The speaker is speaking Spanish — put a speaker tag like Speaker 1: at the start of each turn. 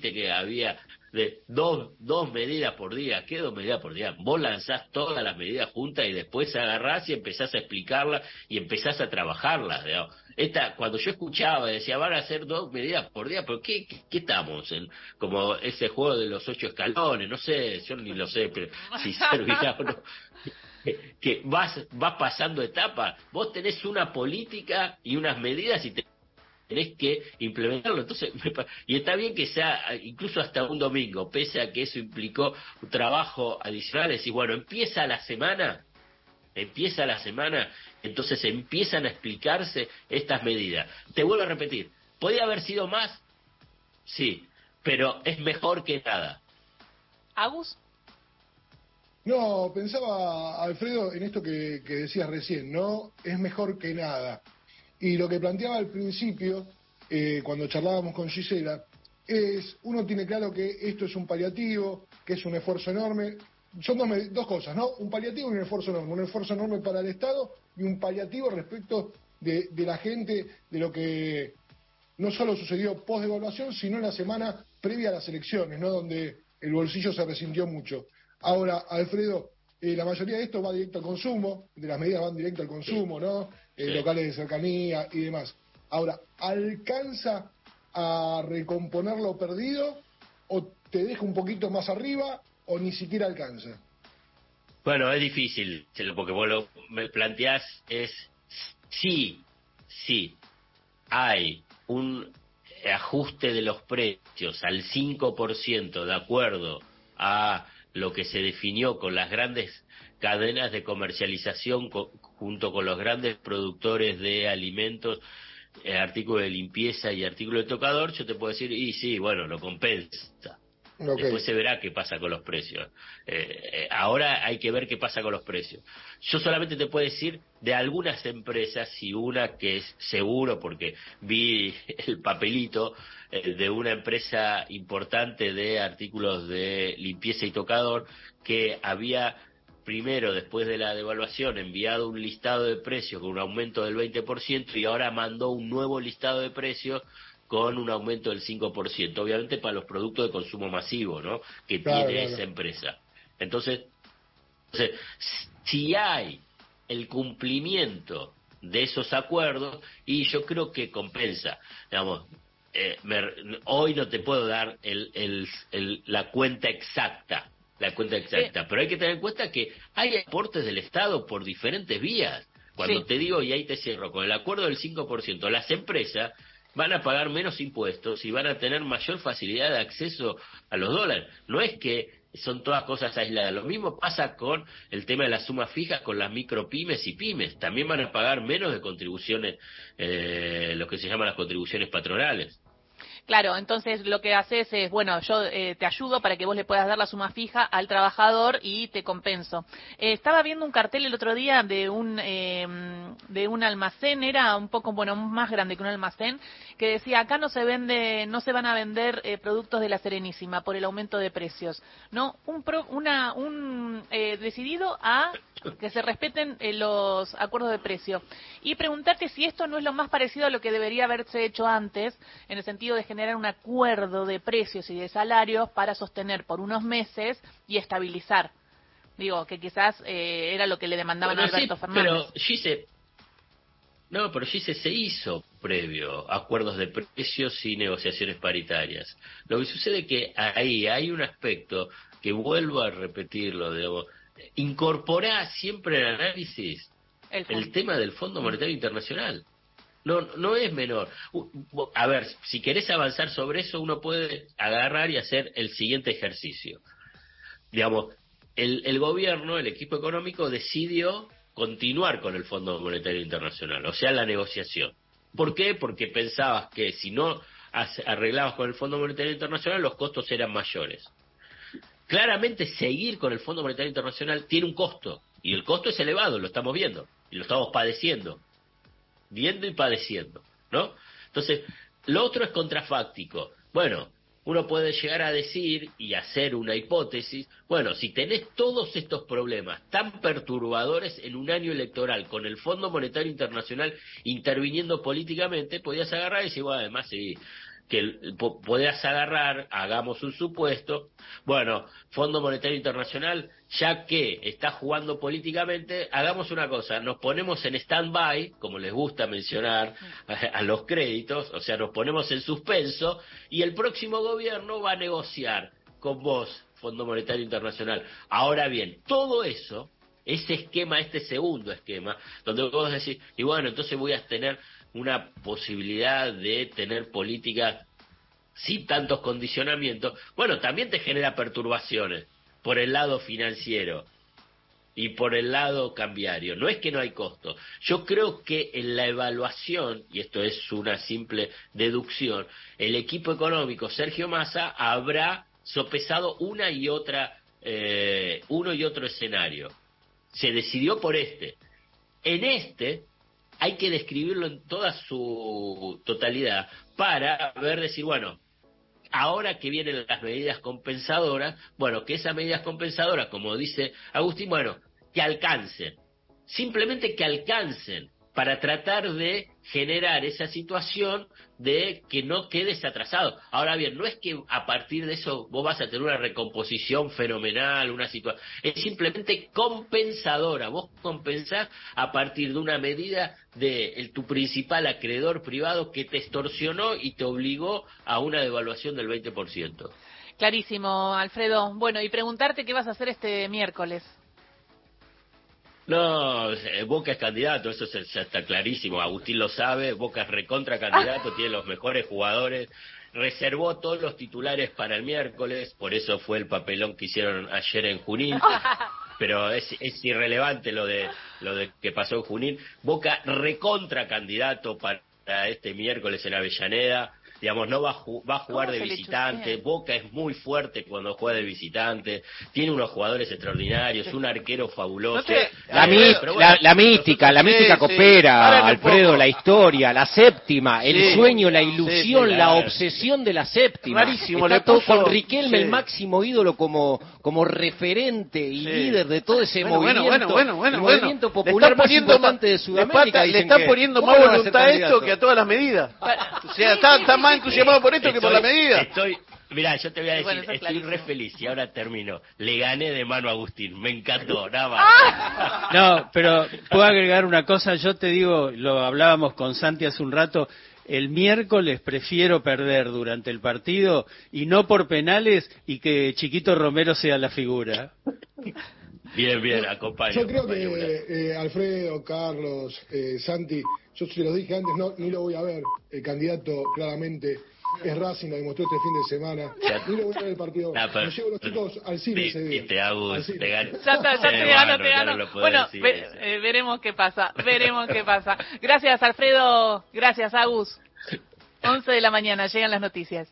Speaker 1: que había de dos, dos medidas por día. ¿Qué dos medidas por día? Vos lanzás todas las medidas juntas y después agarrás y empezás a explicarlas y empezás a trabajarlas. Esta, cuando yo escuchaba, decía, van a hacer dos medidas por día, pero ¿qué, qué, estamos? En, como ese juego de los ocho escalones, no sé, yo ni lo sé, pero si servirá o no. Que vas, vas pasando etapas. Vos tenés una política y unas medidas y te tenés que implementarlo. Entonces, y está bien que sea incluso hasta un domingo, pese a que eso implicó un trabajo adicional, decir, bueno, empieza la semana, empieza la semana, entonces empiezan a explicarse estas medidas. Te vuelvo a repetir, ¿podía haber sido más? Sí, pero es mejor que nada.
Speaker 2: ¿Agus?
Speaker 3: No, pensaba, Alfredo, en esto que, que decías recién, ¿no? Es mejor que nada. Y lo que planteaba al principio, eh, cuando charlábamos con Gisela, es, uno tiene claro que esto es un paliativo, que es un esfuerzo enorme. Son dos, cosas, ¿no? Un paliativo y un esfuerzo enorme. Un esfuerzo enorme para el Estado y un paliativo respecto de, la gente, de lo que no solo sucedió post-devaluación, sino en la semana previa a las elecciones, ¿no? Donde el bolsillo se resintió mucho. Ahora, Alfredo, eh, la mayoría de esto va directo al consumo, de las medidas van directo al consumo, ¿no? Eh, locales de cercanía y demás. Ahora, ¿alcanza a recomponer lo perdido o te deja un poquito más arriba o ni siquiera alcanza?
Speaker 1: Bueno, es difícil, porque vos lo me planteás es sí, sí, hay un ajuste de los precios al 5% de acuerdo a lo que se definió con las grandes cadenas de comercialización junto con los grandes productores de alimentos, eh, artículos de limpieza y artículos de tocador, yo te puedo decir, y sí, bueno, lo compensa. Después se verá qué pasa con los precios. Eh, eh, ahora hay que ver qué pasa con los precios. Yo solamente te puedo decir de algunas empresas y una que es seguro porque vi el papelito de una empresa importante de artículos de limpieza y tocador que había primero, después de la devaluación, enviado un listado de precios con un aumento del 20% y ahora mandó un nuevo listado de precios con un aumento del 5%, obviamente para los productos de consumo masivo, ¿no? Que tiene esa empresa. Entonces, si hay el cumplimiento de esos acuerdos, y yo creo que compensa, digamos, eh, hoy no te puedo dar el, la cuenta exacta, la cuenta exacta. Pero hay que tener en cuenta que hay aportes del Estado por diferentes vías. Cuando te digo, y ahí te cierro, con el acuerdo del 5%, las empresas van a pagar menos impuestos y van a tener mayor facilidad de acceso a los dólares. No es que son todas cosas aisladas. Lo mismo pasa con el tema de las sumas fijas con las micropymes y pymes. También van a pagar menos de contribuciones, eh, lo que se llaman las contribuciones patronales.
Speaker 2: Claro, entonces lo que haces es, bueno, yo eh, te ayudo para que vos le puedas dar la suma fija al trabajador y te compenso. Eh, estaba viendo un cartel el otro día de un em, de un almacén, era un poco, bueno, más grande que un almacén, que decía acá no se vende, no se van a vender eh, productos de la Serenísima por el aumento de precios, no, un una un decidido a que se respeten los acuerdos de precio y preguntarte si esto no es lo más parecido a lo que debería haberse hecho antes en el sentido de generar un acuerdo de precios y de salarios para sostener por unos meses y estabilizar. Digo, que quizás eh, era lo que le demandaban a Alberto Fernández.
Speaker 1: Pero Gise, no, pero Gise se hizo previo acuerdos de precios y negociaciones paritarias. Lo que sucede es que ahí hay un aspecto que vuelvo a repetirlo, digamos, incorpora siempre el análisis el tema del Fondo Monetario Internacional. No, no es menor. A ver, si querés avanzar sobre eso, uno puede agarrar y hacer el siguiente ejercicio. Digamos, el, el gobierno, el equipo económico decidió continuar con el Fondo Monetario Internacional, o sea, la negociación. ¿Por qué? Porque pensabas que si no arreglabas con el Fondo Monetario Internacional, los costos eran mayores. Claramente, seguir con el Fondo Monetario Internacional tiene un costo, y el costo es elevado, lo estamos viendo, y lo estamos padeciendo viendo y padeciendo, ¿no? Entonces, lo otro es contrafáctico. Bueno, uno puede llegar a decir y hacer una hipótesis, bueno, si tenés todos estos problemas tan perturbadores en un año electoral con el Fondo Monetario Internacional interviniendo políticamente, podías agarrar y decir, bueno, además sí, que podés agarrar, hagamos un supuesto, bueno, Fondo Monetario Internacional, ya que está jugando políticamente, hagamos una cosa, nos ponemos en stand-by, como les gusta mencionar a, los créditos, o sea, nos ponemos en suspenso, y el próximo gobierno va a negociar con vos, Fondo Monetario Internacional. Ahora bien, todo eso, ese esquema, este segundo esquema, donde vos decís, y bueno, entonces voy a tener una posibilidad de tener políticas sin tantos condicionamientos, bueno, también te genera perturbaciones por el lado financiero y por el lado cambiario. No es que no hay costo. Yo creo que en la evaluación, y esto es una simple deducción, el equipo económico Sergio Massa habrá sopesado una y otra, eh, uno y otro escenario. Se decidió por este. En este hay que describirlo en toda su totalidad para ver, decir, bueno, ahora que vienen las medidas compensadoras, bueno, que esas medidas compensadoras, como dice Agustín, bueno, que alcancen, simplemente que alcancen para tratar de generar esa situación de que no quedes atrasado. Ahora bien, no es que a partir de eso vos vas a tener una recomposición fenomenal, una situación, es simplemente compensadora. Vos compensás a partir de una medida de tu principal acreedor privado que te extorsionó y te obligó a una devaluación del 20%.
Speaker 2: Clarísimo, Alfredo. Bueno, y preguntarte qué vas a hacer este miércoles.
Speaker 1: No, eh, Boca es candidato, eso está clarísimo. Agustín lo sabe, Boca es recontra candidato, tiene los mejores jugadores. Reservó todos los titulares para el miércoles, por eso fue el papelón que hicieron ayer en Junín. Pero es, es irrelevante lo de lo de que pasó en Junín. Boca recontra candidato para este miércoles en Avellaneda digamos, no va a, va a jugar de visitante, Boca es muy fuerte cuando juega de visitante, tiene unos jugadores extraordinarios, un arquero fabuloso.
Speaker 4: la, mística, la mística coopera, Alfredo, la historia, la séptima, el sueño, la ilusión, la obsesión de la séptima.
Speaker 5: Clarísimo,
Speaker 4: Está todo con Riquelme, el máximo ídolo como, como referente y líder de todo ese movimiento, movimiento popular más importante de Sudamérica.
Speaker 5: Le, está poniendo más voluntad a esto que a todas las medidas. O sea, está, está más entusiasmado por esto que por la medida.
Speaker 1: Estoy, Mira, yo te voy a decir, estoy re feliz y ahora termino. Le gané de mano a Agustín, me encantó, nada más.
Speaker 6: Ah. No, pero puedo agregar una cosa, yo te digo, lo hablábamos con Santi hace un rato, el miércoles prefiero perder durante el partido y no por penales y que Chiquito Romero sea la figura.
Speaker 1: Bien, bien, acompaño.
Speaker 3: Yo creo que eh, Alfredo, Carlos, eh, Santi, yo se lo dije antes, no, ni lo voy a ver. El candidato claramente es Racing, lo demostró este fin de semana. Ni lo voy a ver el partido. Me llevo los chicos al cine ese día.
Speaker 1: Te hago, te
Speaker 2: gano. Ya, ya te gano, te gano. bueno, eh, veremos qué pasa, veremos qué pasa. Gracias, Alfredo. Gracias, Agus. 11 de la mañana, llegan las noticias.